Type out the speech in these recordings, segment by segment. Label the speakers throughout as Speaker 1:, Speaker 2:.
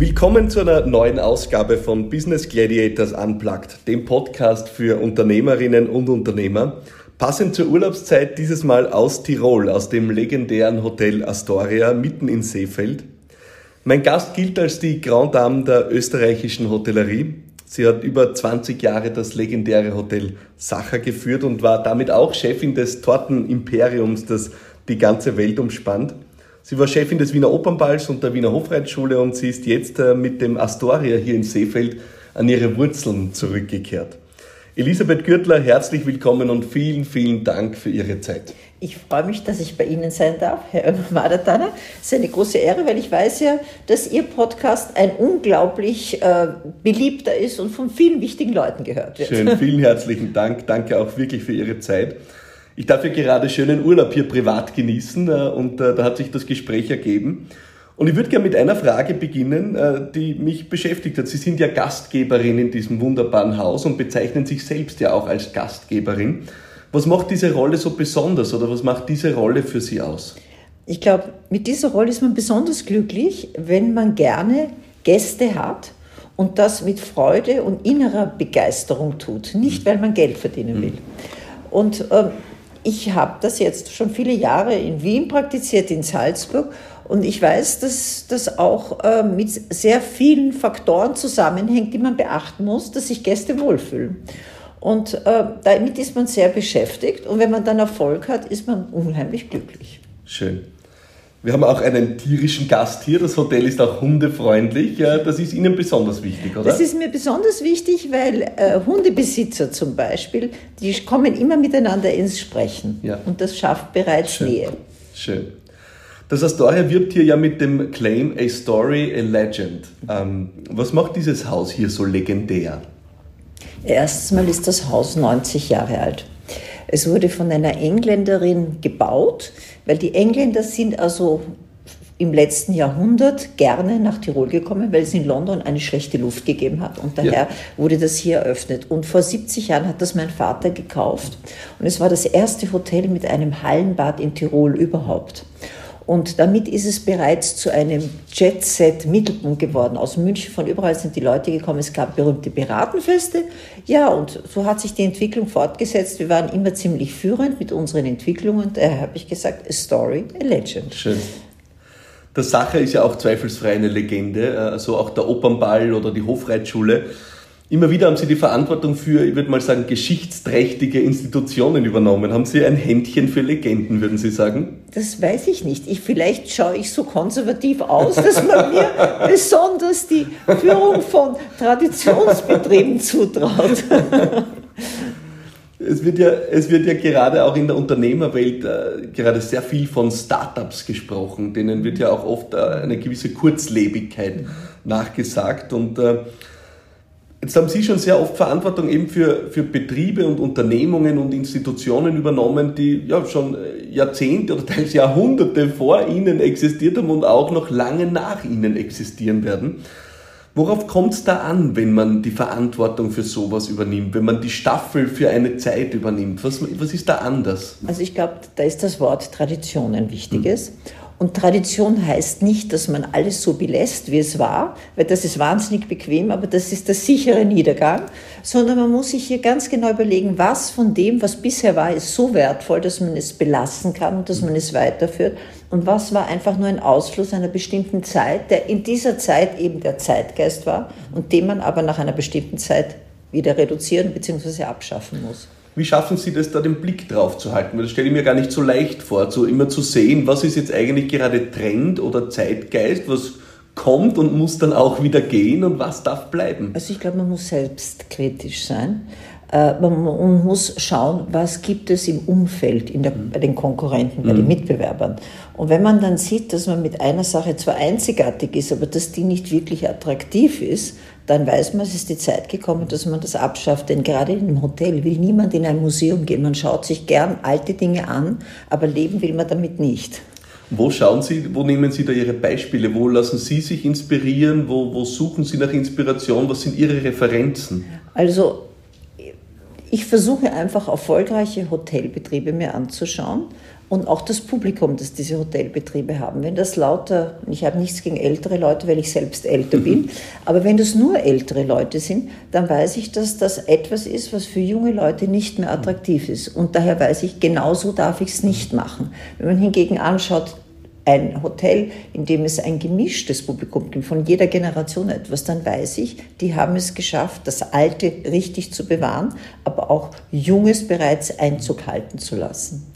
Speaker 1: Willkommen zu einer neuen Ausgabe von Business Gladiators Unplugged, dem Podcast für Unternehmerinnen und Unternehmer. Passend zur Urlaubszeit dieses Mal aus Tirol, aus dem legendären Hotel Astoria mitten in Seefeld. Mein Gast gilt als die Grand Dame der österreichischen Hotellerie. Sie hat über 20 Jahre das legendäre Hotel Sacher geführt und war damit auch Chefin des Tortenimperiums, das die ganze Welt umspannt. Sie war Chefin des Wiener Opernballs und der Wiener Hofreitschule und sie ist jetzt äh, mit dem Astoria hier in Seefeld an ihre Wurzeln zurückgekehrt. Elisabeth Gürtler, herzlich willkommen und vielen, vielen Dank für Ihre Zeit.
Speaker 2: Ich freue mich, dass ich bei Ihnen sein darf, Herr Madatana. Es ist eine große Ehre, weil ich weiß ja, dass Ihr Podcast ein unglaublich äh, beliebter ist und von vielen wichtigen Leuten gehört wird.
Speaker 1: Schön, vielen herzlichen Dank. Danke auch wirklich für Ihre Zeit. Ich darf ja gerade schönen Urlaub hier privat genießen äh, und äh, da hat sich das Gespräch ergeben. Und ich würde gerne mit einer Frage beginnen, äh, die mich beschäftigt hat. Sie sind ja Gastgeberin in diesem wunderbaren Haus und bezeichnen sich selbst ja auch als Gastgeberin. Was macht diese Rolle so besonders oder was macht diese Rolle für Sie aus?
Speaker 2: Ich glaube, mit dieser Rolle ist man besonders glücklich, wenn man gerne Gäste hat und das mit Freude und innerer Begeisterung tut, nicht weil man Geld verdienen will. Und ähm, ich habe das jetzt schon viele Jahre in Wien praktiziert, in Salzburg. Und ich weiß, dass das auch äh, mit sehr vielen Faktoren zusammenhängt, die man beachten muss, dass sich Gäste wohlfühlen. Und äh, damit ist man sehr beschäftigt. Und wenn man dann Erfolg hat, ist man unheimlich glücklich.
Speaker 1: Schön. Wir haben auch einen tierischen Gast hier. Das Hotel ist auch hundefreundlich. Das ist Ihnen besonders wichtig, oder?
Speaker 2: Das ist mir besonders wichtig, weil äh, Hundebesitzer zum Beispiel, die kommen immer miteinander ins Sprechen. Ja. Und das schafft bereits
Speaker 1: Schön.
Speaker 2: Nähe.
Speaker 1: Schön. Das Astoria wirbt hier ja mit dem Claim A Story, a Legend. Ähm, was macht dieses Haus hier so legendär?
Speaker 2: Erstens mal ist das Haus 90 Jahre alt. Es wurde von einer Engländerin gebaut, weil die Engländer sind also im letzten Jahrhundert gerne nach Tirol gekommen, weil es in London eine schlechte Luft gegeben hat. Und daher ja. wurde das hier eröffnet. Und vor 70 Jahren hat das mein Vater gekauft. Und es war das erste Hotel mit einem Hallenbad in Tirol überhaupt. Und damit ist es bereits zu einem Jet-Set-Mittelpunkt geworden. Aus München, von überall sind die Leute gekommen. Es gab berühmte Piratenfeste. Ja, und so hat sich die Entwicklung fortgesetzt. Wir waren immer ziemlich führend mit unseren Entwicklungen. Daher habe ich gesagt, a story, a legend.
Speaker 1: Schön. Der Sacher ist ja auch zweifelsfrei eine Legende. Also auch der Opernball oder die Hofreitschule Immer wieder haben Sie die Verantwortung für, ich würde mal sagen, geschichtsträchtige Institutionen übernommen. Haben Sie ein Händchen für Legenden, würden Sie sagen?
Speaker 2: Das weiß ich nicht. Ich, vielleicht schaue ich so konservativ aus, dass man mir besonders die Führung von Traditionsbetrieben zutraut.
Speaker 1: Es wird, ja, es wird ja gerade auch in der Unternehmerwelt äh, gerade sehr viel von Startups gesprochen, denen wird ja auch oft äh, eine gewisse Kurzlebigkeit nachgesagt und äh, Jetzt haben Sie schon sehr oft Verantwortung eben für, für Betriebe und Unternehmungen und Institutionen übernommen, die ja schon Jahrzehnte oder teils Jahrhunderte vor Ihnen existiert haben und auch noch lange nach Ihnen existieren werden. Worauf kommt es da an, wenn man die Verantwortung für sowas übernimmt, wenn man die Staffel für eine Zeit übernimmt? Was, was ist da anders?
Speaker 2: Also ich glaube, da ist das Wort Tradition ein wichtiges. Hm. Und Tradition heißt nicht, dass man alles so belässt, wie es war, weil das ist wahnsinnig bequem, aber das ist der sichere Niedergang, sondern man muss sich hier ganz genau überlegen, was von dem, was bisher war, ist so wertvoll, dass man es belassen kann und dass man es weiterführt und was war einfach nur ein Ausfluss einer bestimmten Zeit, der in dieser Zeit eben der Zeitgeist war und den man aber nach einer bestimmten Zeit wieder reduzieren bzw. abschaffen muss.
Speaker 1: Wie schaffen Sie das, da den Blick drauf zu halten? Weil das stelle ich mir gar nicht so leicht vor, so immer zu sehen, was ist jetzt eigentlich gerade Trend oder Zeitgeist, was kommt und muss dann auch wieder gehen und was darf bleiben?
Speaker 2: Also ich glaube, man muss selbstkritisch sein. Äh, man muss schauen, was gibt es im Umfeld der, bei den Konkurrenten, bei mhm. den Mitbewerbern. Und wenn man dann sieht, dass man mit einer Sache zwar einzigartig ist, aber dass die nicht wirklich attraktiv ist, dann weiß man, es ist die Zeit gekommen, dass man das abschafft. Denn gerade in einem Hotel will niemand in ein Museum gehen. Man schaut sich gern alte Dinge an, aber leben will man damit nicht.
Speaker 1: Wo schauen Sie, wo nehmen Sie da Ihre Beispiele? Wo lassen Sie sich inspirieren? Wo, wo suchen Sie nach Inspiration? Was sind Ihre Referenzen?
Speaker 2: Also Ich versuche einfach erfolgreiche Hotelbetriebe mir anzuschauen und auch das Publikum, das diese Hotelbetriebe haben. Wenn das lauter, ich habe nichts gegen ältere Leute, weil ich selbst älter bin, aber wenn das nur ältere Leute sind, dann weiß ich, dass das etwas ist, was für junge Leute nicht mehr attraktiv ist. Und daher weiß ich, genauso darf ich es nicht machen. Wenn man hingegen anschaut, ein Hotel, in dem es ein gemischtes Publikum gibt, von jeder Generation etwas, dann weiß ich, die haben es geschafft, das Alte richtig zu bewahren, aber auch Junges bereits Einzug halten zu lassen.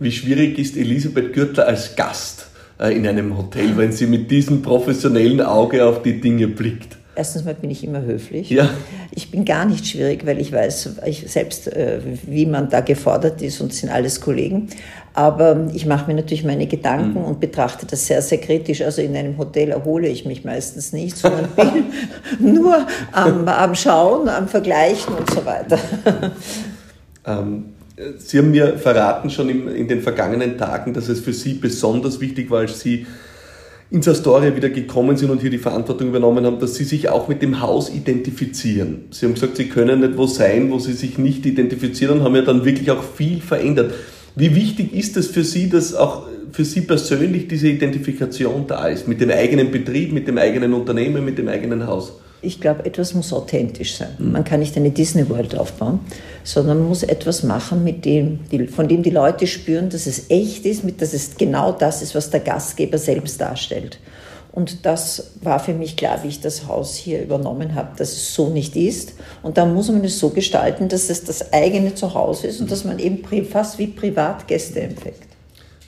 Speaker 1: Wie schwierig ist Elisabeth Gürtler als Gast äh, in einem Hotel, wenn sie mit diesem professionellen Auge auf die Dinge blickt?
Speaker 2: Erstens mal bin ich immer höflich.
Speaker 1: Ja.
Speaker 2: Ich bin gar nicht schwierig, weil ich weiß ich selbst, äh, wie man da gefordert ist und sind alles Kollegen. Aber ich mache mir natürlich meine Gedanken mhm. und betrachte das sehr, sehr kritisch. Also in einem Hotel erhole ich mich meistens nicht, sondern bin nur am, am Schauen, am Vergleichen und so weiter.
Speaker 1: Ähm, Sie haben mir verraten schon in den vergangenen Tagen, dass es für Sie besonders wichtig war, als Sie ins Astoria wieder gekommen sind und hier die Verantwortung übernommen haben, dass Sie sich auch mit dem Haus identifizieren. Sie haben gesagt, Sie können nicht wo sein, wo Sie sich nicht identifizieren und haben ja dann wirklich auch viel verändert. Wie wichtig ist es für Sie, dass auch für Sie persönlich diese Identifikation da ist, mit dem eigenen Betrieb, mit dem eigenen Unternehmen, mit dem eigenen Haus?
Speaker 2: Ich glaube, etwas muss authentisch sein. Man kann nicht eine Disney World aufbauen, sondern man muss etwas machen, mit dem, von dem die Leute spüren, dass es echt ist, dass es genau das ist, was der Gastgeber selbst darstellt. Und das war für mich klar, wie ich das Haus hier übernommen habe, dass es so nicht ist. Und da muss man es so gestalten, dass es das eigene Zuhause ist und dass man eben fast wie Privatgäste empfängt.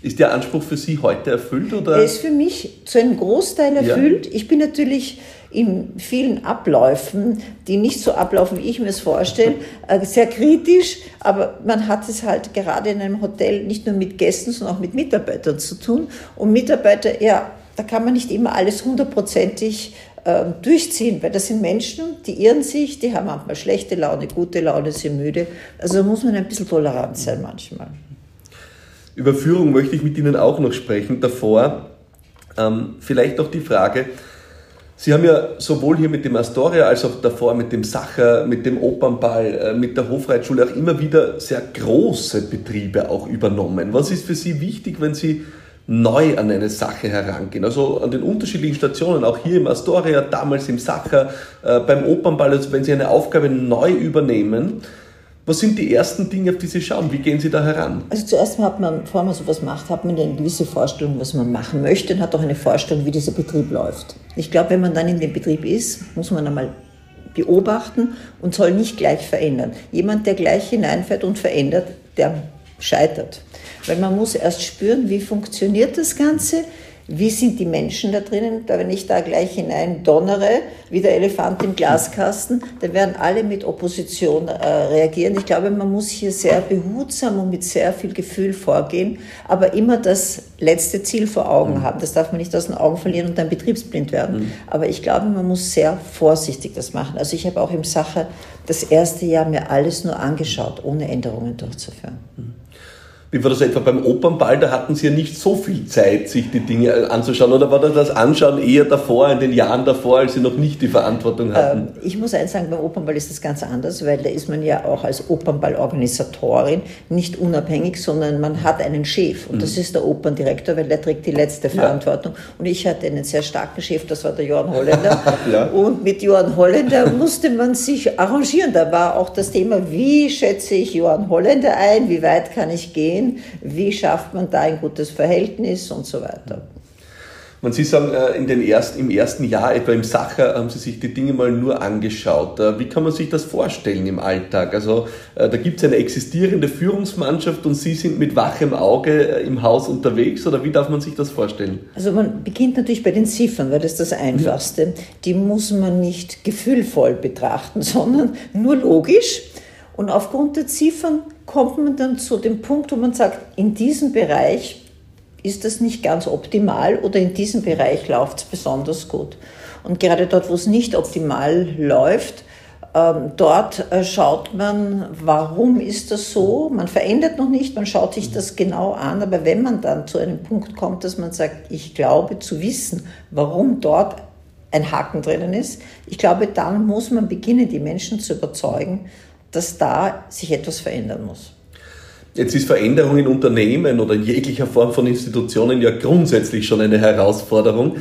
Speaker 1: Ist der Anspruch für Sie heute erfüllt? Oder?
Speaker 2: Er ist für mich zu einem Großteil erfüllt. Ja. Ich bin natürlich in vielen Abläufen, die nicht so ablaufen, wie ich mir es vorstelle, äh, sehr kritisch, aber man hat es halt gerade in einem Hotel nicht nur mit Gästen, sondern auch mit Mitarbeitern zu tun. Und Mitarbeiter, ja, da kann man nicht immer alles hundertprozentig äh, durchziehen, weil das sind Menschen, die irren sich, die haben manchmal schlechte Laune, gute Laune, sind müde. Also muss man ein bisschen tolerant sein manchmal.
Speaker 1: Über Führung möchte ich mit Ihnen auch noch sprechen. Davor ähm, vielleicht auch die Frage, Sie haben ja sowohl hier mit dem Astoria als auch davor mit dem Sacher, mit dem Opernball, äh, mit der Hofreitschule auch immer wieder sehr große Betriebe auch übernommen. Was ist für Sie wichtig, wenn Sie neu an eine Sache herangehen? Also an den unterschiedlichen Stationen, auch hier im Astoria, damals im Sacher, äh, beim Opernball, also wenn Sie eine Aufgabe neu übernehmen, was sind die ersten Dinge, auf die Sie schauen? Wie gehen Sie da heran?
Speaker 2: Also zuerst hat man, bevor man sowas macht, hat man eine gewisse Vorstellung, was man machen möchte und hat auch eine Vorstellung, wie dieser Betrieb läuft. Ich glaube, wenn man dann in dem Betrieb ist, muss man einmal beobachten und soll nicht gleich verändern. Jemand, der gleich hineinfährt und verändert, der scheitert. Weil man muss erst spüren, wie funktioniert das Ganze, wie sind die Menschen da drinnen? Da, wenn ich da gleich hinein donnere, wie der Elefant im Glaskasten, dann werden alle mit Opposition äh, reagieren. Ich glaube, man muss hier sehr behutsam und mit sehr viel Gefühl vorgehen, aber immer das letzte Ziel vor Augen mhm. haben. Das darf man nicht aus den Augen verlieren und dann betriebsblind werden. Mhm. Aber ich glaube, man muss sehr vorsichtig das machen. Also ich habe auch im Sache das erste Jahr mir alles nur angeschaut, ohne Änderungen durchzuführen. Mhm.
Speaker 1: Wie war das etwa beim Opernball? Da hatten Sie ja nicht so viel Zeit, sich die Dinge anzuschauen. Oder war das das Anschauen eher davor, in den Jahren davor, als Sie noch nicht die Verantwortung hatten? Ähm,
Speaker 2: ich muss eins sagen, beim Opernball ist das ganz anders, weil da ist man ja auch als Opernballorganisatorin nicht unabhängig, sondern man hat einen Chef. Und mhm. das ist der Operndirektor, weil der trägt die letzte Verantwortung. Ja. Und ich hatte einen sehr starken Chef, das war der Johann Holländer. ja. Und mit Johann Holländer musste man sich arrangieren. Da war auch das Thema, wie schätze ich Johann Holländer ein, wie weit kann ich gehen gehen, wie schafft man da ein gutes Verhältnis und so weiter.
Speaker 1: Und Sie sagen, äh, in den ersten, im ersten Jahr, etwa im Sacher, haben Sie sich die Dinge mal nur angeschaut. Äh, wie kann man sich das vorstellen im Alltag? Also äh, da gibt es eine existierende Führungsmannschaft und Sie sind mit wachem Auge im Haus unterwegs oder wie darf man sich das vorstellen?
Speaker 2: Also man beginnt natürlich bei den Ziffern, weil das ist das Einfachste. Ja. Die muss man nicht gefühlvoll betrachten, sondern nur logisch. Und aufgrund der Ziffern kommt man dann zu dem Punkt, wo man sagt, in diesem Bereich ist das nicht ganz optimal oder in diesem Bereich läuft es besonders gut. Und gerade dort, wo es nicht optimal läuft, ähm, dort äh, schaut man, warum ist das so? Man verändert noch nicht, man schaut sich das genau an, aber wenn man dann zu einem Punkt kommt, dass man sagt, ich glaube zu wissen, warum dort ein Haken drinnen ist, ich glaube, dann muss man beginnen, die Menschen zu überzeugen, dass da sich etwas verändern muss.
Speaker 1: Jetzt ist Veränderung in Unternehmen oder in jeglicher Form von Institutionen ja grundsätzlich schon eine Herausforderung.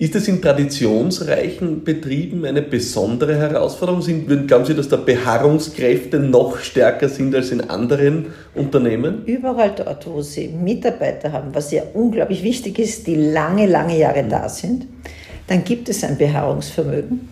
Speaker 1: Ist es in traditionsreichen Betrieben eine besondere Herausforderung? Glauben Sie, dass da Beharrungskräfte noch stärker sind als in anderen Unternehmen?
Speaker 2: Überall dort, wo Sie Mitarbeiter haben, was ja unglaublich wichtig ist, die lange, lange Jahre da sind, dann gibt es ein Beharrungsvermögen,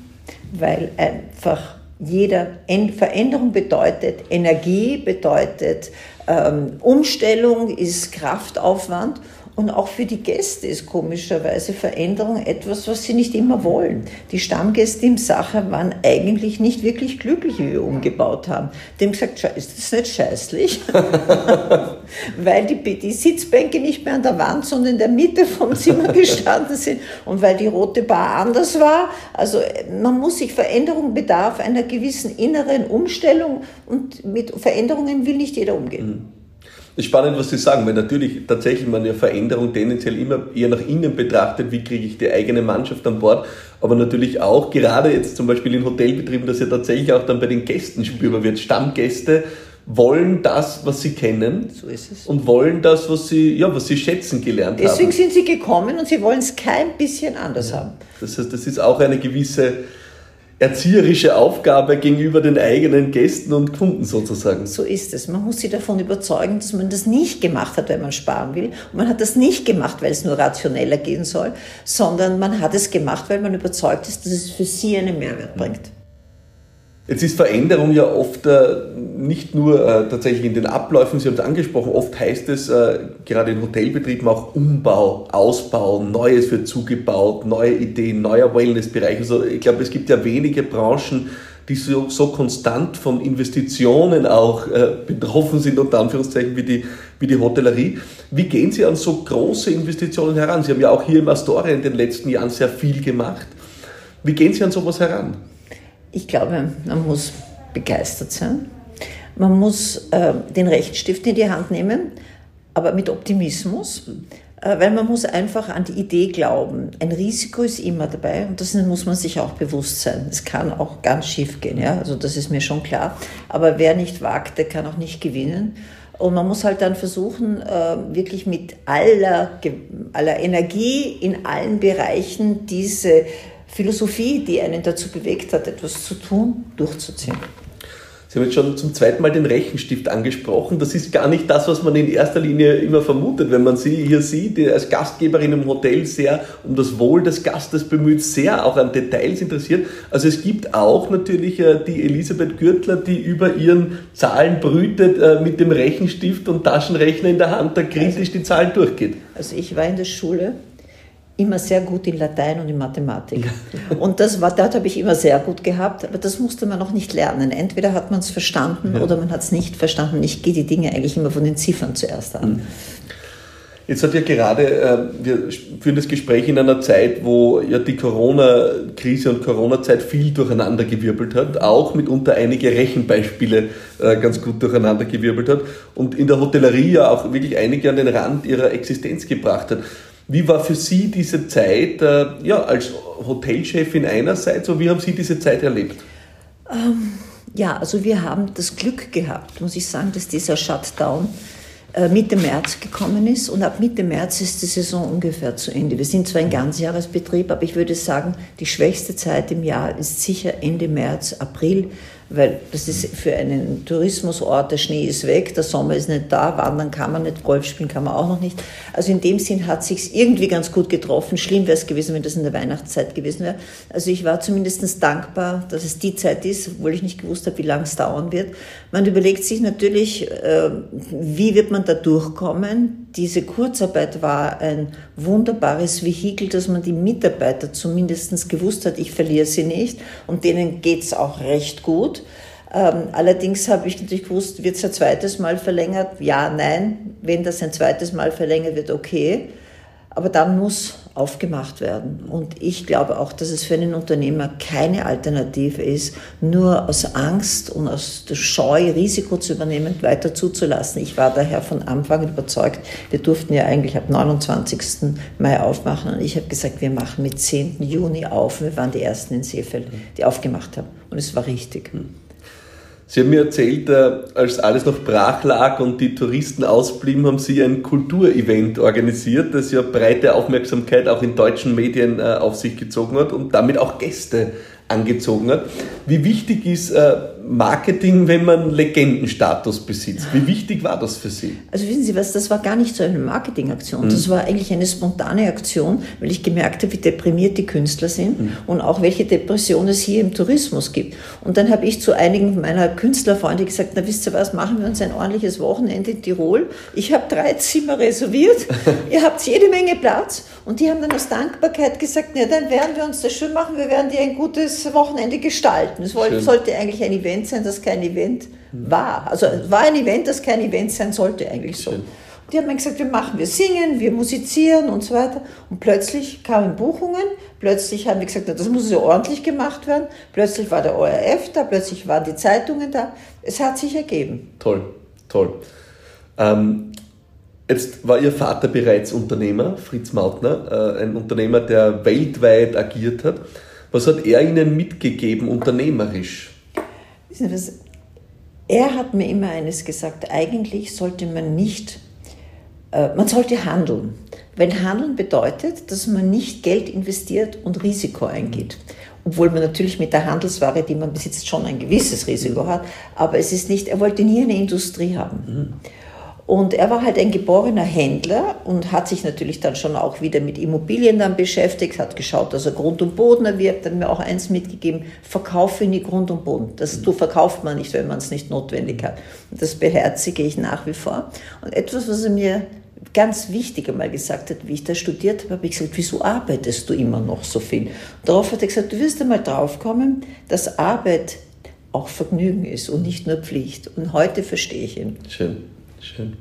Speaker 2: weil einfach jeder Veränderung bedeutet Energie, bedeutet ähm, Umstellung, ist Kraftaufwand und auch für die Gäste ist komischerweise Veränderung etwas, was sie nicht immer wollen. Die Stammgäste im Sacher waren eigentlich nicht wirklich glücklich, wie wir umgebaut haben. Die haben gesagt, ist das nicht scheißlich? weil die, die Sitzbänke nicht mehr an der Wand, sondern in der Mitte vom Zimmer gestanden sind und weil die rote Bar anders war. Also man muss sich Veränderung bedarf einer gewissen inneren Umstellung und mit Veränderungen will nicht jeder umgehen. Mhm.
Speaker 1: Spannend, was Sie sagen, weil natürlich tatsächlich man ja Veränderung tendenziell immer eher nach innen betrachtet, wie kriege ich die eigene Mannschaft an Bord, aber natürlich auch gerade jetzt zum Beispiel in Hotelbetrieben, dass ja tatsächlich auch dann bei den Gästen spürbar wird. Stammgäste wollen das, was sie kennen
Speaker 2: so ist es.
Speaker 1: und wollen das, was sie, ja, was sie schätzen gelernt
Speaker 2: Deswegen
Speaker 1: haben.
Speaker 2: Deswegen sind sie gekommen und sie wollen es kein bisschen anders ja. haben.
Speaker 1: Das heißt, das ist auch eine gewisse erzieherische Aufgabe gegenüber den eigenen Gästen und Kunden sozusagen.
Speaker 2: So ist es. Man muss sie davon überzeugen, dass man das nicht gemacht hat, weil man sparen will. Und man hat das nicht gemacht, weil es nur rationeller gehen soll, sondern man hat es gemacht, weil man überzeugt ist, dass es für sie einen Mehrwert bringt.
Speaker 1: Jetzt ist Veränderung ja oft äh, nicht nur äh, tatsächlich in den Abläufen, Sie haben es angesprochen, oft heißt es äh, gerade in Hotelbetrieben auch Umbau, Ausbau, Neues wird zugebaut, neue Ideen, neuer Wellnessbereich. Also ich glaube, es gibt ja wenige Branchen, die so, so konstant von Investitionen auch äh, betroffen sind, unter Anführungszeichen, wie die, wie die Hotellerie. Wie gehen Sie an so große Investitionen heran? Sie haben ja auch hier im Astoria in den letzten Jahren sehr viel gemacht. Wie gehen Sie an sowas heran?
Speaker 2: Ich glaube, man muss begeistert sein. Man muss äh, den Rechtsstift in die Hand nehmen, aber mit Optimismus, äh, weil man muss einfach an die Idee glauben. Ein Risiko ist immer dabei und das muss man sich auch bewusst sein. Es kann auch ganz schief gehen, ja? also das ist mir schon klar. Aber wer nicht wagt, der kann auch nicht gewinnen. Und man muss halt dann versuchen, äh, wirklich mit aller, aller Energie in allen Bereichen diese Philosophie, die einen dazu bewegt hat, etwas zu tun, durchzuziehen.
Speaker 1: Sie haben jetzt schon zum zweiten Mal den Rechenstift angesprochen. Das ist gar nicht das, was man in erster Linie immer vermutet, wenn man Sie hier sieht, die als Gastgeberin im Hotel sehr um das Wohl des Gastes bemüht, sehr auch an Details interessiert. Also es gibt auch natürlich äh, die Elisabeth Gürtler, die über ihren Zahlen brütet, äh, mit dem Rechenstift und Taschenrechner in der Hand, da kritisch die Zahlen durchgeht.
Speaker 2: Also ich war in der Schule immer sehr gut in Latein und in Mathematik. Und das war, dort habe ich immer sehr gut gehabt, aber das musste man noch nicht lernen. Entweder hat man es verstanden ja. oder man hat es nicht verstanden. Ich gehe die Dinge eigentlich immer von den Ziffern zuerst an. Mhm.
Speaker 1: Jetzt hat ja gerade, äh, wir führen das Gespräch in einer Zeit, wo ja die Corona-Krise und Corona-Zeit viel durcheinandergewirbelt hat, auch mitunter einige Rechenbeispiele äh, ganz gut durcheinandergewirbelt hat und in der Hotellerie ja auch wirklich einige an den Rand ihrer Existenz gebracht hat. Wie war für Sie diese Zeit äh, ja, als Hotelchefin einerseits und wie haben Sie diese Zeit erlebt?
Speaker 2: Ähm, ja, also wir haben das Glück gehabt, muss ich sagen, dass dieser Shutdown äh, Mitte März gekommen ist und ab Mitte März ist die Saison ungefähr zu Ende. Wir sind zwar ein Ganzjahresbetrieb, aber ich würde sagen, die schwächste Zeit im Jahr ist sicher Ende März, April, weil das ist für einen Tourismusort, der Schnee ist weg, der Sommer ist nicht da, wandern kann man nicht, Golf spielen kann man auch noch nicht. Also in dem Sinn hat sich irgendwie ganz gut getroffen. Schlimm wäre es gewesen, wenn das in der Weihnachtszeit gewesen wäre. Also ich war zumindest dankbar, dass es die Zeit ist, obwohl ich nicht gewusst habe, wie lange es dauern wird. Man überlegt sich natürlich, äh, wie wird man da durchkommen. Diese Kurzarbeit war ein wunderbares Vehikel, dass man die Mitarbeiter zumindest gewusst hat, ich verliere sie nicht und denen geht es auch recht gut. Ähm, allerdings habe ich natürlich gewusst, wird es ein zweites Mal verlängert? Ja, nein. Wenn das ein zweites Mal verlängert wird, okay. Aber dann muss aufgemacht werden. Und ich glaube auch, dass es für einen Unternehmer keine Alternative ist, nur aus Angst und aus der Scheu, Risiko zu übernehmen, weiter zuzulassen. Ich war daher von Anfang überzeugt, wir durften ja eigentlich ab 29. Mai aufmachen. Und ich habe gesagt, wir machen mit 10. Juni auf. Wir waren die Ersten in Seefeld, die aufgemacht haben. Und es war richtig.
Speaker 1: Sie haben mir erzählt, äh, als alles noch brach lag und die Touristen ausblieben, haben Sie ein Kulturevent organisiert, das ja breite Aufmerksamkeit auch in deutschen Medien äh, auf sich gezogen hat und damit auch Gäste angezogen hat. Wie wichtig ist äh, Marketing, wenn man Legendenstatus besitzt? Wie wichtig war das für Sie?
Speaker 2: Also wissen Sie was, das war gar nicht so eine Marketingaktion. Mhm. Das war eigentlich eine spontane Aktion, weil ich gemerkt habe, wie deprimiert die Künstler sind mhm. und auch welche Depression es hier im Tourismus gibt. Und dann habe ich zu einigen meiner Künstlerfreunde gesagt, na wisst ihr was, machen wir uns ein ordentliches Wochenende in Tirol. Ich habe drei Zimmer reserviert, ihr habt jede Menge Platz. Und die haben dann aus Dankbarkeit gesagt, na dann werden wir uns das schön machen, wir werden dir ein gutes Wochenende gestalten. Es sollte eigentlich ein Event sein, das kein Event war. Also es war ein Event, das kein Event sein sollte eigentlich so. Die haben mir gesagt, wir machen, wir singen, wir musizieren und so weiter. Und plötzlich kamen Buchungen, plötzlich haben wir gesagt, das muss so ordentlich gemacht werden. Plötzlich war der ORF da, plötzlich waren die Zeitungen da. Es hat sich ergeben.
Speaker 1: Toll, toll. Ähm, jetzt war Ihr Vater bereits Unternehmer, Fritz Mautner, äh, ein Unternehmer, der weltweit agiert hat. Was hat er Ihnen mitgegeben, unternehmerisch?
Speaker 2: Er hat mir immer eines gesagt, eigentlich sollte man nicht, äh, man sollte handeln. Wenn Handeln bedeutet, dass man nicht Geld investiert und Risiko eingeht. Obwohl man natürlich mit der Handelsware, die man besitzt, schon ein gewisses Risiko hat. Aber es ist nicht, er wollte nie eine Industrie haben. Mhm. Und er war halt ein geborener Händler und hat sich natürlich dann schon auch wieder mit Immobilien dann beschäftigt, hat geschaut, dass er Grund und Boden erwirbt, hat mir auch eins mitgegeben, verkaufe nie Grund und Boden. Das du verkauft man nicht, wenn man es nicht notwendig hat. Und das beherzige ich nach wie vor. Und etwas, was er mir ganz wichtig einmal gesagt hat, wie ich da studiert habe, habe ich gesagt, wieso arbeitest du immer noch so viel? Darauf hat er gesagt, du wirst einmal draufkommen, dass Arbeit auch Vergnügen ist und nicht nur Pflicht. Und heute verstehe ich ihn.
Speaker 1: Schön. Schön.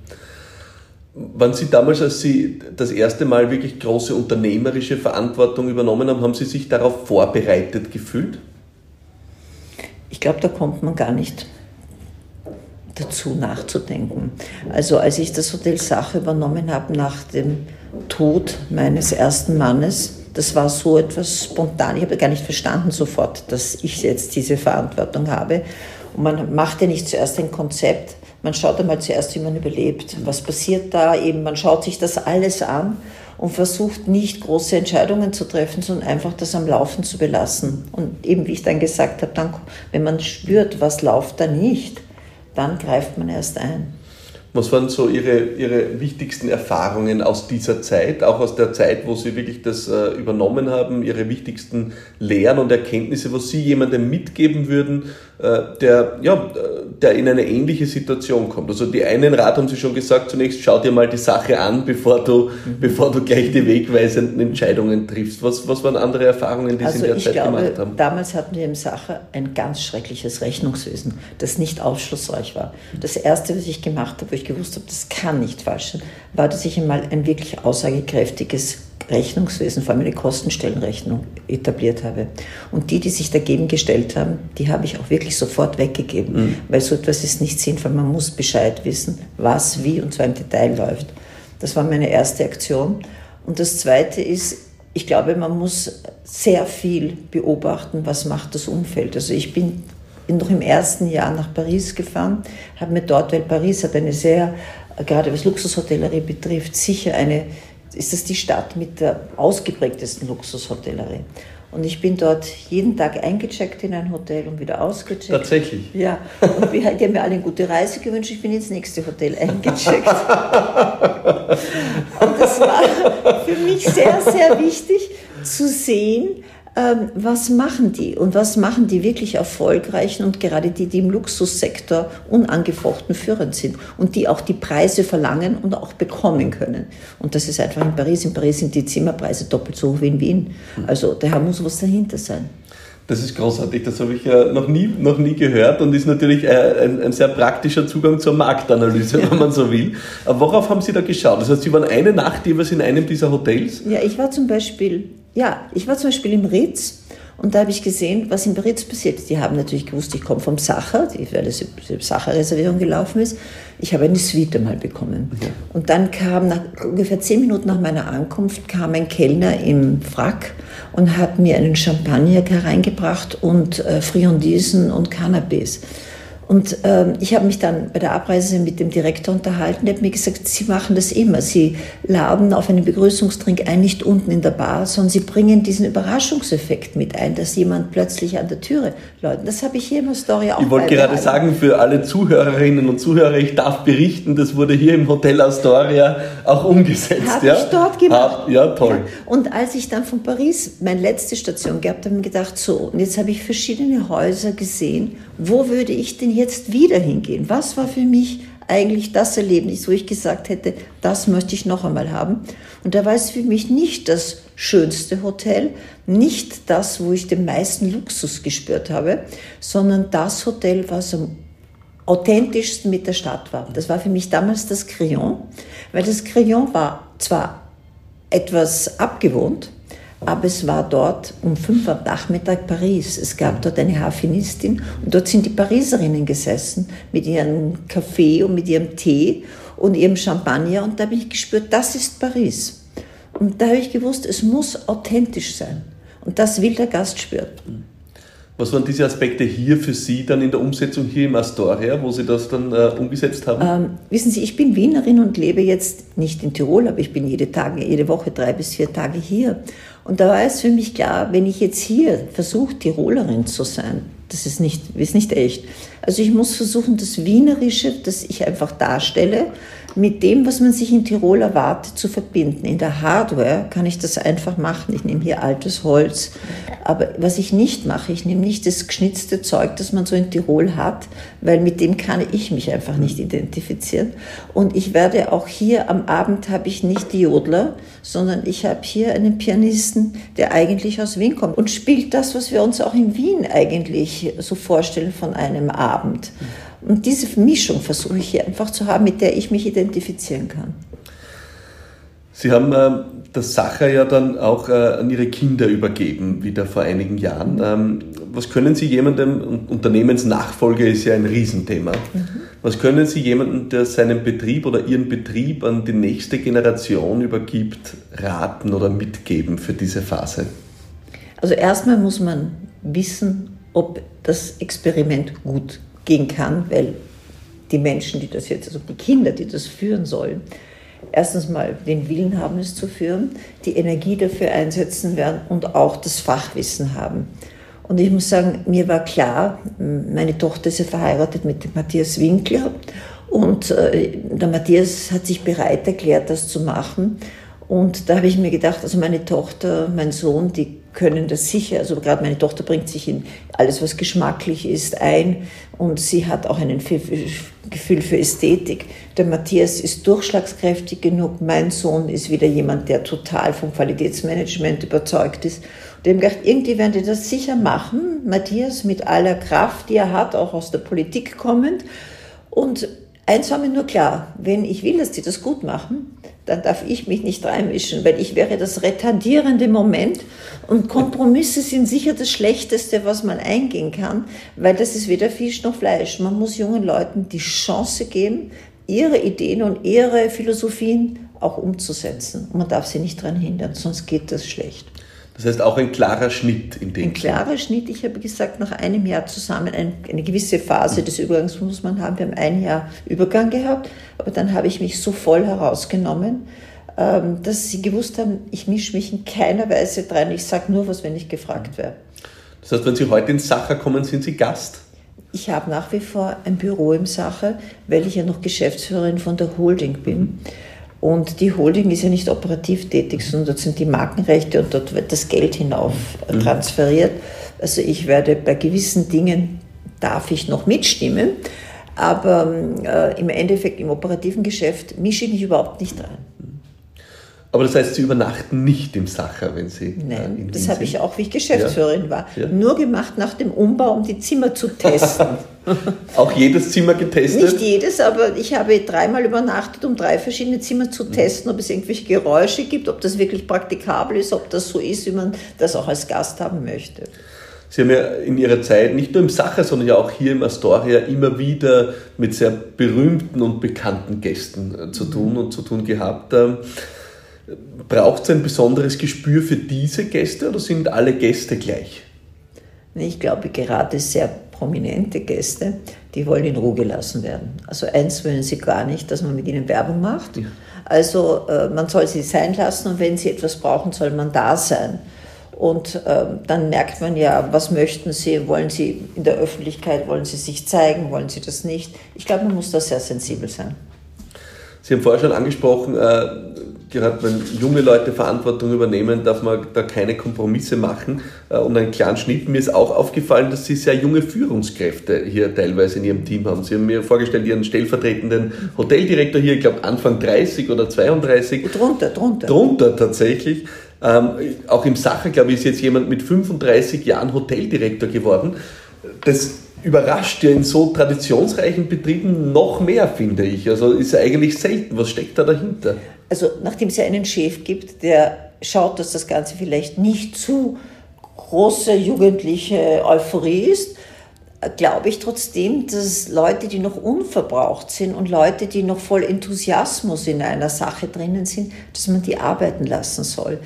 Speaker 1: Waren Sie damals, als Sie das erste Mal wirklich große unternehmerische Verantwortung übernommen haben, haben Sie sich darauf vorbereitet gefühlt?
Speaker 2: Ich glaube, da kommt man gar nicht dazu nachzudenken. Also als ich das Hotel Sache übernommen habe nach dem Tod meines ersten Mannes, das war so etwas spontan. Ich habe gar nicht verstanden sofort, dass ich jetzt diese Verantwortung habe. Und man macht ja nicht zuerst ein Konzept, man schaut einmal zuerst, wie man überlebt. Was passiert da? Eben, man schaut sich das alles an und versucht nicht große Entscheidungen zu treffen, sondern einfach das am Laufen zu belassen. Und eben, wie ich dann gesagt habe, dann, wenn man spürt, was läuft da nicht, dann greift man erst ein.
Speaker 1: Was waren so Ihre, Ihre wichtigsten Erfahrungen aus dieser Zeit, auch aus der Zeit, wo Sie wirklich das äh, übernommen haben, Ihre wichtigsten Lehren und Erkenntnisse, was Sie jemandem mitgeben würden, der, ja, der in eine ähnliche Situation kommt. Also die einen Rat haben Sie schon gesagt, zunächst schau dir mal die Sache an, bevor du, mhm. bevor du gleich die wegweisenden Entscheidungen triffst. Was, was waren andere Erfahrungen, die also Sie in der Zeit glaube, gemacht haben?
Speaker 2: Damals hatten wir im Sache ein ganz schreckliches Rechnungswesen, das nicht aufschlussreich war. Das Erste, was ich gemacht habe, wo ich gewusst habe, das kann nicht falsch sein, war, dass ich einmal ein wirklich aussagekräftiges Rechnungswesen, vor allem eine Kostenstellenrechnung etabliert habe. Und die, die sich dagegen gestellt haben, die habe ich auch wirklich sofort weggegeben, mhm. weil so etwas ist nicht sinnvoll. Man muss Bescheid wissen, was, wie und zwar im Detail läuft. Das war meine erste Aktion. Und das zweite ist, ich glaube, man muss sehr viel beobachten, was macht das Umfeld. Also ich bin noch im ersten Jahr nach Paris gefahren, habe mir dort, weil Paris hat eine sehr, gerade was Luxushotellerie betrifft, sicher eine ist das die Stadt mit der ausgeprägtesten Luxushotellerie. Und ich bin dort jeden Tag eingecheckt in ein Hotel und wieder ausgecheckt.
Speaker 1: Tatsächlich?
Speaker 2: Ja. Und die haben mir alle eine gute Reise gewünscht. Ich bin ins nächste Hotel eingecheckt. und das war für mich sehr, sehr wichtig zu sehen, ähm, was machen die und was machen die wirklich erfolgreichen und gerade die, die im Luxussektor unangefochten führend sind und die auch die Preise verlangen und auch bekommen können. Und das ist einfach in Paris. In Paris sind die Zimmerpreise doppelt so hoch wie in Wien. Also daher muss was dahinter sein.
Speaker 1: Das ist großartig, das habe ich ja noch nie, noch nie gehört und ist natürlich äh, ein, ein sehr praktischer Zugang zur Marktanalyse, ja. wenn man so will. Aber worauf haben Sie da geschaut? Das heißt, Sie waren eine Nacht jeweils in einem dieser Hotels?
Speaker 2: Ja, ich war zum Beispiel ja, ich war zum Beispiel im Ritz und da habe ich gesehen, was im Ritz passiert ist. Die haben natürlich gewusst, ich komme vom Sacher, weil es über Sacher-Reservierung gelaufen ist. Ich habe eine Suite einmal bekommen. Okay. Und dann kam, nach, ungefähr zehn Minuten nach meiner Ankunft, kam ein Kellner im Frack und hat mir einen Champagner hereingebracht und äh, Friandisen und Cannabis. Und ähm, ich habe mich dann bei der Abreise mit dem Direktor unterhalten, der hat mir gesagt, Sie machen das immer. Sie laden auf einen Begrüßungstrink ein, nicht unten in der Bar, sondern Sie bringen diesen Überraschungseffekt mit ein, dass jemand plötzlich an der Türe läutet. Das habe ich hier in Story auch
Speaker 1: Ich wollte gerade sagen, für alle Zuhörerinnen und Zuhörer, ich darf berichten, das wurde hier im Hotel Astoria auch umgesetzt.
Speaker 2: Habe ja? ich dort gemacht.
Speaker 1: Hab, ja, toll.
Speaker 2: Ja. Und als ich dann von Paris meine letzte Station gehabt habe, habe ich gedacht, so, und jetzt habe ich verschiedene Häuser gesehen, wo würde ich denn jetzt wieder hingehen? Was war für mich eigentlich das Erlebnis, wo ich gesagt hätte, das möchte ich noch einmal haben? Und da war es für mich nicht das schönste Hotel, nicht das, wo ich den meisten Luxus gespürt habe, sondern das Hotel, was am authentischsten mit der Stadt war. Das war für mich damals das Crillon, weil das Crillon war zwar etwas abgewohnt, aber es war dort um fünf am Nachmittag Paris. Es gab dort eine Harfenistin und dort sind die Pariserinnen gesessen mit ihrem Kaffee und mit ihrem Tee und ihrem Champagner und da habe ich gespürt, das ist Paris. Und da habe ich gewusst, es muss authentisch sein. Und das will der Gast spüren.
Speaker 1: Was waren diese Aspekte hier für Sie dann in der Umsetzung hier im Astoria, wo Sie das dann äh, umgesetzt haben?
Speaker 2: Ähm, wissen Sie, ich bin Wienerin und lebe jetzt nicht in Tirol, aber ich bin jede, Tage, jede Woche drei bis vier Tage hier. Und da war es für mich klar, wenn ich jetzt hier versuche, Tirolerin zu sein, das ist nicht, ist nicht echt. Also ich muss versuchen, das Wienerische, das ich einfach darstelle, mit dem, was man sich in Tirol erwartet, zu verbinden. In der Hardware kann ich das einfach machen. Ich nehme hier altes Holz. Aber was ich nicht mache, ich nehme nicht das geschnitzte Zeug, das man so in Tirol hat, weil mit dem kann ich mich einfach nicht identifizieren. Und ich werde auch hier am Abend habe ich nicht die Jodler, sondern ich habe hier einen Pianisten, der eigentlich aus Wien kommt und spielt das, was wir uns auch in Wien eigentlich so vorstellen von einem Abend. Und diese Mischung versuche ich hier einfach zu haben, mit der ich mich identifizieren kann.
Speaker 1: Sie haben äh, das Sacher ja dann auch äh, an Ihre Kinder übergeben, wieder vor einigen Jahren. Ähm, was können Sie jemandem, Unternehmensnachfolge ist ja ein Riesenthema, mhm. was können Sie jemandem, der seinen Betrieb oder Ihren Betrieb an die nächste Generation übergibt, raten oder mitgeben für diese Phase?
Speaker 2: Also erstmal muss man wissen, ob das Experiment gut gehen kann, weil die Menschen, die das jetzt, also die Kinder, die das führen sollen, erstens mal den Willen haben, es zu führen, die Energie dafür einsetzen werden und auch das Fachwissen haben. Und ich muss sagen, mir war klar, meine Tochter ist ja verheiratet mit dem Matthias Winkler und äh, der Matthias hat sich bereit erklärt, das zu machen. Und da habe ich mir gedacht, also meine Tochter, mein Sohn, die können das sicher, also gerade meine Tochter bringt sich in alles, was geschmacklich ist, ein und sie hat auch ein Gefühl für Ästhetik. Der Matthias ist durchschlagskräftig genug, mein Sohn ist wieder jemand, der total vom Qualitätsmanagement überzeugt ist. Und ich habe gedacht, irgendwie werden die das sicher machen, Matthias mit aller Kraft, die er hat, auch aus der Politik kommend. Und eins war mir nur klar, wenn ich will, dass die das gut machen, dann darf ich mich nicht reinmischen, weil ich wäre das retardierende Moment und Kompromisse sind sicher das Schlechteste, was man eingehen kann, weil das ist weder Fisch noch Fleisch. Man muss jungen Leuten die Chance geben, ihre Ideen und ihre Philosophien auch umzusetzen. Und man darf sie nicht daran hindern, sonst geht das schlecht.
Speaker 1: Das heißt auch ein klarer Schnitt in dem
Speaker 2: Ein klarer Schnitt. Ich habe gesagt, nach einem Jahr zusammen eine, eine gewisse Phase des Übergangs muss man haben. Wir haben ein Jahr Übergang gehabt, aber dann habe ich mich so voll herausgenommen, ähm, dass sie gewusst haben, ich mische mich in keiner Weise dran. Ich sage nur was, wenn ich gefragt werde.
Speaker 1: Das heißt, wenn Sie heute ins Sacher kommen, sind Sie Gast?
Speaker 2: Ich habe nach wie vor ein Büro im Sacher, weil ich ja noch Geschäftsführerin von der Holding bin. Und die Holding ist ja nicht operativ tätig, sondern dort sind die Markenrechte und dort wird das Geld hinauf mhm. transferiert. Also ich werde bei gewissen Dingen, darf ich noch mitstimmen, aber äh, im Endeffekt im operativen Geschäft mische ich mich überhaupt nicht rein.
Speaker 1: Aber das heißt, Sie übernachten nicht im Sacher, wenn Sie.
Speaker 2: Äh, Nein, das habe ich auch, wie ich Geschäftsführerin ja. war. Ja. Nur gemacht nach dem Umbau, um die Zimmer zu testen.
Speaker 1: auch jedes Zimmer getestet?
Speaker 2: Nicht jedes, aber ich habe dreimal übernachtet, um drei verschiedene Zimmer zu testen, ob es irgendwelche Geräusche gibt, ob das wirklich praktikabel ist, ob das so ist, wie man das auch als Gast haben möchte.
Speaker 1: Sie haben ja in Ihrer Zeit nicht nur im Sacher, sondern ja auch hier im Astoria immer wieder mit sehr berühmten und bekannten Gästen äh, zu tun und zu tun gehabt. Ähm, Braucht es ein besonderes Gespür für diese Gäste oder sind alle Gäste gleich?
Speaker 2: Ich glaube, gerade sehr prominente Gäste, die wollen in Ruhe gelassen werden. Also eins wollen sie gar nicht, dass man mit ihnen Werbung macht. Also äh, man soll sie sein lassen und wenn sie etwas brauchen, soll man da sein. Und äh, dann merkt man ja, was möchten Sie? Wollen Sie in der Öffentlichkeit, wollen Sie sich zeigen, wollen Sie das nicht? Ich glaube, man muss da sehr sensibel sein.
Speaker 1: Sie haben vorher schon angesprochen, äh, gerade wenn junge Leute Verantwortung übernehmen, darf man da keine Kompromisse machen äh, und einen klaren Schnitt. Mir ist auch aufgefallen, dass Sie sehr junge Führungskräfte hier teilweise in Ihrem Team haben. Sie haben mir vorgestellt, Ihren stellvertretenden Hoteldirektor hier, ich glaube Anfang 30 oder 32.
Speaker 2: Drunter, drunter.
Speaker 1: Drunter tatsächlich. Ähm, auch im Sacher, glaube ich, ist jetzt jemand mit 35 Jahren Hoteldirektor geworden. Das überrascht ja in so traditionsreichen Betrieben noch mehr, finde ich. Also ist ja eigentlich selten. Was steckt da dahinter?
Speaker 2: Also nachdem es ja einen Chef gibt, der schaut, dass das Ganze vielleicht nicht zu große jugendliche Euphorie ist, glaube ich trotzdem, dass Leute, die noch unverbraucht sind und Leute, die noch voll Enthusiasmus in einer Sache drinnen sind, dass man die arbeiten lassen soll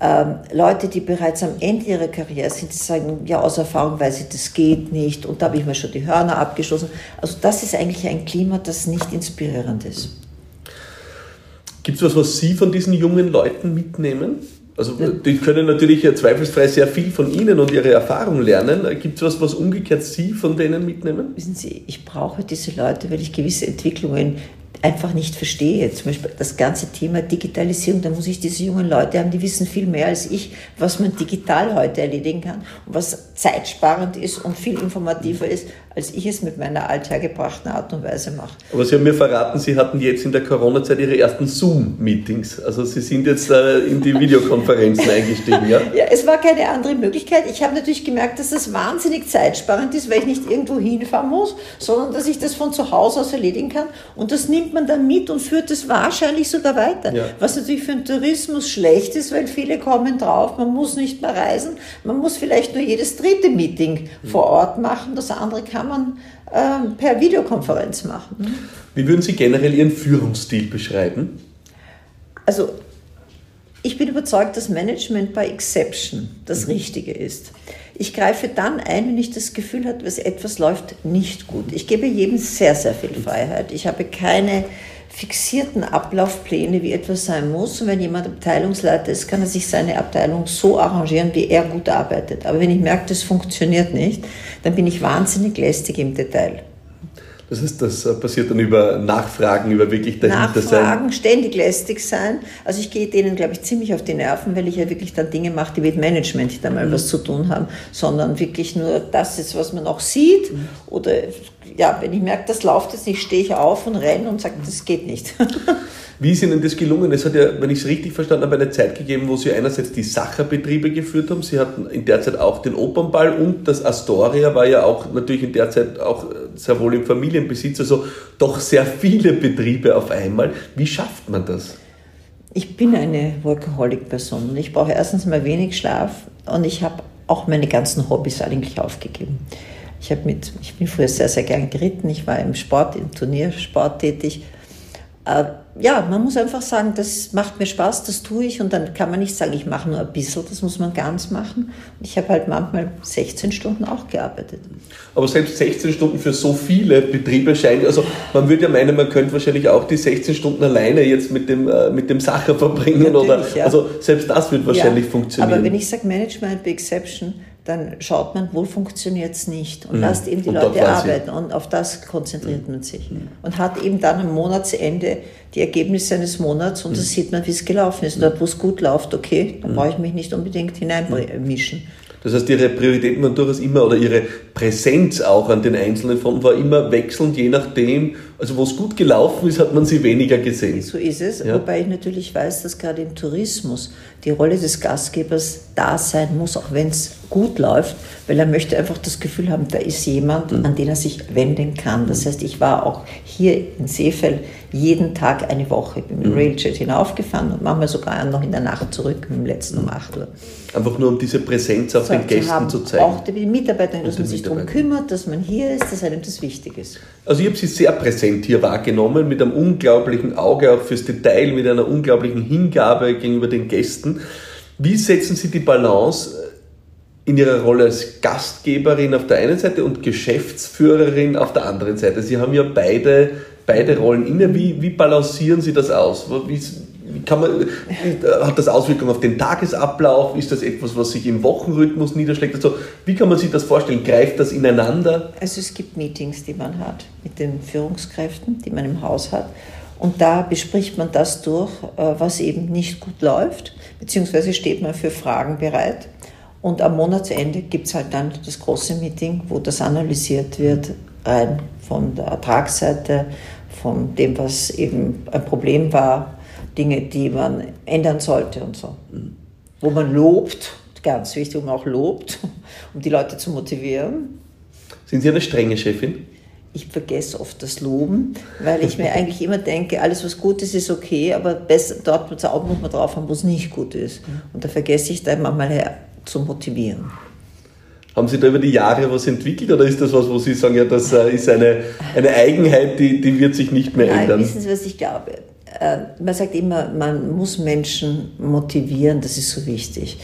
Speaker 2: ähm, Leute, die bereits am Ende ihrer Karriere sind, die sagen, ja, aus Erfahrung weiß ich, das geht nicht und da habe ich mir schon die Hörner abgeschlossen. Also das ist eigentlich ein Klima, das nicht inspirierend ist.
Speaker 1: Gibt es was, was Sie von diesen jungen Leuten mitnehmen? Also die können natürlich zweifelsfrei sehr viel von Ihnen und Ihre Erfahrung lernen. Gibt es was, was umgekehrt Sie von denen mitnehmen?
Speaker 2: Wissen Sie, ich brauche diese Leute, weil ich gewisse Entwicklungen einfach nicht verstehe. Zum Beispiel das ganze Thema Digitalisierung, da muss ich diese jungen Leute haben, die wissen viel mehr als ich, was man digital heute erledigen kann und was zeitsparend ist und viel informativer ist, als ich es mit meiner althergebrachten Art und Weise mache.
Speaker 1: Aber Sie haben mir verraten, Sie hatten jetzt in der Corona-Zeit Ihre ersten Zoom-Meetings. Also Sie sind jetzt äh, in die Videokonferenzen eingestiegen, ja?
Speaker 2: Ja, es war keine andere Möglichkeit. Ich habe natürlich gemerkt, dass das wahnsinnig zeitsparend ist, weil ich nicht irgendwo hinfahren muss, sondern dass ich das von zu Hause aus erledigen kann. Und das nimmt man dann mit und führt es wahrscheinlich sogar weiter. Ja. Was natürlich für den Tourismus schlecht ist, weil viele kommen drauf, man muss nicht mehr reisen, man muss vielleicht nur jedes dritte Meeting vor Ort machen, das andere kann man äh, per Videokonferenz machen.
Speaker 1: Wie würden Sie generell Ihren Führungsstil beschreiben?
Speaker 2: Also ich bin überzeugt, dass Management by Exception das mhm. Richtige ist. Ich greife dann ein, wenn ich das Gefühl habe, dass etwas läuft nicht gut. Ich gebe jedem sehr, sehr viel Freiheit. Ich habe keine fixierten Ablaufpläne, wie etwas sein muss. Und wenn jemand Abteilungsleiter ist, kann er sich seine Abteilung so arrangieren, wie er gut arbeitet. Aber wenn ich merke, das funktioniert nicht, dann bin ich wahnsinnig lästig im Detail.
Speaker 1: Das heißt, das passiert dann über Nachfragen, über wirklich
Speaker 2: dahinter sein. Nachfragen, ständig lästig sein. Also ich gehe denen, glaube ich, ziemlich auf die Nerven, weil ich ja wirklich dann Dinge mache, die mit Management nicht einmal mhm. was zu tun haben, sondern wirklich nur das ist, was man auch sieht. Mhm. Oder ja, wenn ich merke, das läuft jetzt nicht, stehe ich auf und renne und sage, das geht nicht.
Speaker 1: Wie ist Ihnen das gelungen? Es hat ja, wenn ich es richtig verstanden habe, eine Zeit gegeben, wo Sie einerseits die Sacherbetriebe geführt haben. Sie hatten in der Zeit auch den Opernball und das Astoria war ja auch natürlich in der Zeit auch sehr wohl im Familienbesitz. Also doch sehr viele Betriebe auf einmal. Wie schafft man das?
Speaker 2: Ich bin eine Workaholic-Person. Ich brauche erstens mal wenig Schlaf und ich habe auch meine ganzen Hobbys eigentlich aufgegeben. Ich, mit, ich bin früher sehr, sehr gern geritten. Ich war im Sport, im Turniersport tätig. Ja, man muss einfach sagen, das macht mir Spaß, das tue ich und dann kann man nicht sagen, ich mache nur ein bisschen, das muss man ganz machen. Und ich habe halt manchmal 16 Stunden auch gearbeitet.
Speaker 1: Aber selbst 16 Stunden für so viele Betriebe scheint, also man würde ja meinen, man könnte wahrscheinlich auch die 16 Stunden alleine jetzt mit dem, äh, mit dem Sacher verbringen Natürlich, oder, ja. also selbst das wird wahrscheinlich ja, funktionieren.
Speaker 2: Aber wenn ich sage Management by Exception, dann schaut man, wo funktioniert es nicht und mhm. lasst eben die und Leute arbeiten und auf das konzentriert mhm. man sich. Mhm. Und hat eben dann am Monatsende die Ergebnisse eines Monats und mhm. da sieht man, wie es gelaufen ist. Und dort, wo es gut läuft, okay, dann mhm. brauche ich mich nicht unbedingt hineinmischen.
Speaker 1: Das heißt, Ihre Prioritäten waren durchaus immer, oder Ihre Präsenz auch an den einzelnen Fronten war immer wechselnd, je nachdem, also wo es gut gelaufen ist, hat man sie weniger gesehen.
Speaker 2: So ist es, ja. wobei ich natürlich weiß, dass gerade im Tourismus die Rolle des Gastgebers da sein muss, auch wenn es gut läuft, weil er möchte einfach das Gefühl haben, da ist jemand, mhm. an den er sich wenden kann. Das heißt, ich war auch hier in Seefeld jeden Tag eine Woche. Ich bin mit dem mhm. Railjet hinaufgefahren und manchmal sogar noch in der Nacht zurück mit dem letzten um 8 Uhr.
Speaker 1: Einfach nur um diese Präsenz auf so, den Gästen haben, zu zeigen.
Speaker 2: Auch den Mitarbeitern, dass man sich darum kümmert, dass man hier ist, dass einem das wichtig ist.
Speaker 1: Also ich habe Sie sehr präsent hier wahrgenommen, mit einem unglaublichen Auge auch fürs Detail, mit einer unglaublichen Hingabe gegenüber den Gästen. Wie setzen Sie die Balance in ihrer Rolle als Gastgeberin auf der einen Seite und Geschäftsführerin auf der anderen Seite. Sie haben ja beide, beide Rollen inne. Wie, wie balancieren Sie das aus? Wie kann man, hat das Auswirkungen auf den Tagesablauf? Ist das etwas, was sich im Wochenrhythmus niederschlägt? Also, wie kann man sich das vorstellen? Greift das ineinander?
Speaker 2: Also es gibt Meetings, die man hat mit den Führungskräften, die man im Haus hat. Und da bespricht man das durch, äh, was eben nicht gut läuft, beziehungsweise steht man für Fragen bereit. Und am Monatsende gibt es halt dann das große Meeting, wo das analysiert wird, rein von der Ertragsseite, von dem, was eben ein Problem war, Dinge, die man ändern sollte und so. Wo man lobt, ganz wichtig, wo man auch lobt, um die Leute zu motivieren.
Speaker 1: Sind Sie eine strenge Chefin?
Speaker 2: Ich vergesse oft das Loben, weil ich mir eigentlich immer denke, alles was gut ist, ist okay, aber besser, dort muss man drauf haben, wo es nicht gut ist. Und da vergesse ich dann manchmal zu motivieren.
Speaker 1: Haben Sie da über die Jahre was entwickelt oder ist das was, wo Sie sagen, ja, das äh, ist eine, eine Eigenheit, die, die wird sich nicht mehr
Speaker 2: Nein,
Speaker 1: ändern?
Speaker 2: Wissen Sie, was ich glaube? Äh, man sagt immer, man muss Menschen motivieren, das ist so wichtig.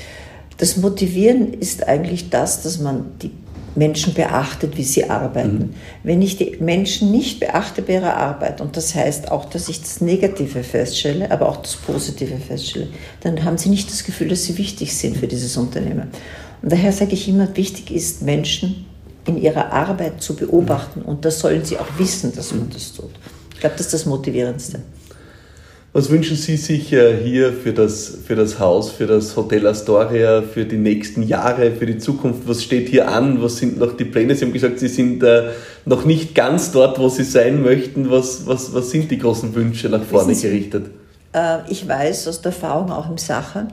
Speaker 2: Das Motivieren ist eigentlich das, dass man die Menschen beachtet, wie sie arbeiten. Mhm. Wenn ich die Menschen nicht beachte bei ihrer Arbeit, und das heißt auch, dass ich das Negative feststelle, aber auch das Positive feststelle, dann haben sie nicht das Gefühl, dass sie wichtig sind für dieses Unternehmen. Und daher sage ich immer, wichtig ist, Menschen in ihrer Arbeit zu beobachten. Und das sollen sie auch wissen, dass man das tut. Ich glaube, das ist das Motivierendste.
Speaker 1: Was wünschen Sie sich äh, hier für das, für das Haus, für das Hotel Astoria, für die nächsten Jahre, für die Zukunft? Was steht hier an? Was sind noch die Pläne? Sie haben gesagt, Sie sind äh, noch nicht ganz dort, wo Sie sein möchten. Was, was, was sind die großen Wünsche nach vorne Sie, gerichtet?
Speaker 2: Äh, ich weiß aus der Erfahrung auch im Sache,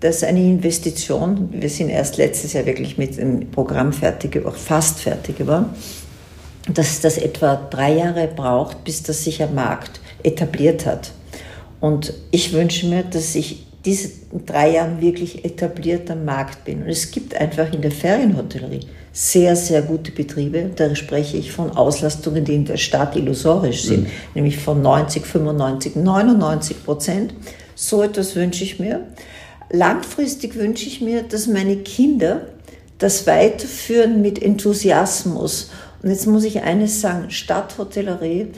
Speaker 2: dass eine Investition, wir sind erst letztes Jahr wirklich mit dem Programm fertig, fast fertig geworden, dass das etwa drei Jahre braucht, bis das sich am Markt etabliert hat. Und ich wünsche mir, dass ich diese drei Jahren wirklich etabliert am Markt bin. Und es gibt einfach in der Ferienhotellerie sehr, sehr gute Betriebe. Da spreche ich von Auslastungen, die in der Stadt illusorisch sind, mhm. nämlich von 90, 95, 99 Prozent. So etwas wünsche ich mir. Langfristig wünsche ich mir, dass meine Kinder das weiterführen mit Enthusiasmus. Und jetzt muss ich eines sagen, Stadthotellerie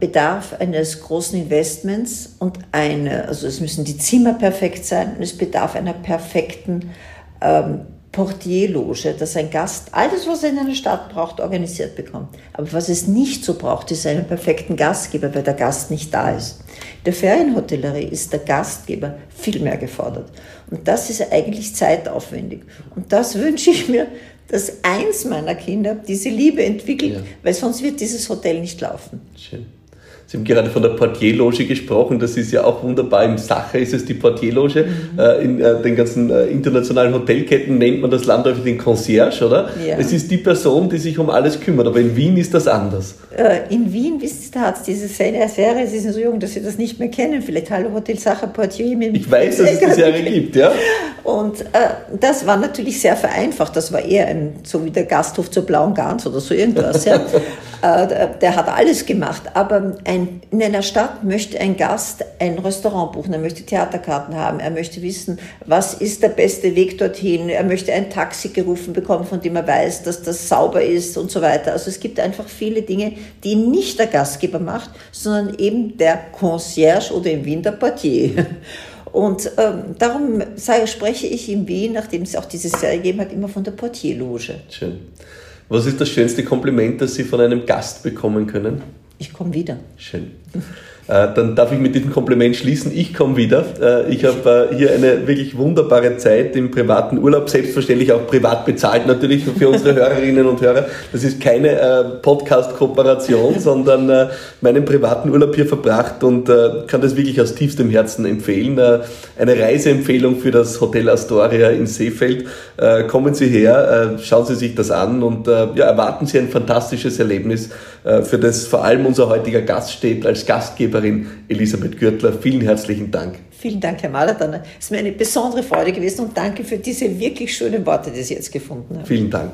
Speaker 2: bedarf eines großen Investments und eine, also es müssen die Zimmer perfekt sein und es bedarf einer perfekten ähm, Portierloge, dass ein Gast alles, was er in einer Stadt braucht, organisiert bekommt. Aber was es nicht so braucht, ist einen perfekten Gastgeber, weil der Gast nicht da ist. In der Ferienhotellerie ist der Gastgeber viel mehr gefordert. Und das ist eigentlich zeitaufwendig. Und das wünsche ich mir dass eins meiner Kinder diese Liebe entwickelt, ja. weil sonst wird dieses Hotel nicht laufen.
Speaker 1: Schön. Sie haben gerade von der Portierloge gesprochen, das ist ja auch wunderbar. Im Sache ist es die Portierloge. Mhm. Äh, in äh, den ganzen äh, internationalen Hotelketten nennt man das landläufig den Concierge, oder? Ja. Es ist die Person, die sich um alles kümmert, aber in Wien ist das anders.
Speaker 2: in Wien, wissen Sie, da hat es diese Serie, Sie sind so jung, dass Sie das nicht mehr kennen. Vielleicht Hallo Hotel Sacher Portier.
Speaker 1: Mit ich weiß, dass es die Serie gibt, ja.
Speaker 2: Und das war natürlich sehr vereinfacht. Das war eher ein, so wie der Gasthof zur Blauen Gans oder so irgendwas. ja. der hat alles gemacht, aber ein ein, in einer Stadt möchte ein Gast ein Restaurant buchen, er möchte Theaterkarten haben, er möchte wissen, was ist der beste Weg dorthin, er möchte ein Taxi gerufen bekommen, von dem er weiß, dass das sauber ist und so weiter. Also es gibt einfach viele Dinge, die nicht der Gastgeber macht, sondern eben der Concierge oder im Wien der Portier. Und ähm, darum sage, spreche ich in Wien, nachdem es auch diese Serie gegeben hat, immer von der Portierloge.
Speaker 1: Schön. Was ist das schönste Kompliment, das Sie von einem Gast bekommen können?
Speaker 2: Ich komme wieder.
Speaker 1: Schön. Äh, dann darf ich mit diesem Kompliment schließen. Ich komme wieder. Äh, ich habe äh, hier eine wirklich wunderbare Zeit im privaten Urlaub, selbstverständlich auch privat bezahlt natürlich für unsere Hörerinnen und Hörer. Das ist keine Podcast-Kooperation, sondern meinen privaten Urlaub hier verbracht und kann das wirklich aus tiefstem Herzen empfehlen. Eine Reiseempfehlung für das Hotel Astoria in Seefeld. Kommen Sie her, schauen Sie sich das an und ja, erwarten Sie ein fantastisches Erlebnis, für das vor allem unser heutiger Gast steht als Gastgeber Gastgeberin Elisabeth Gürtler. Vielen herzlichen Dank.
Speaker 2: Vielen Dank, Herr Maladan. Es ist mir eine besondere Freude gewesen und danke für diese wirklich schönen Worte, die Sie jetzt gefunden haben.
Speaker 1: Vielen Dank.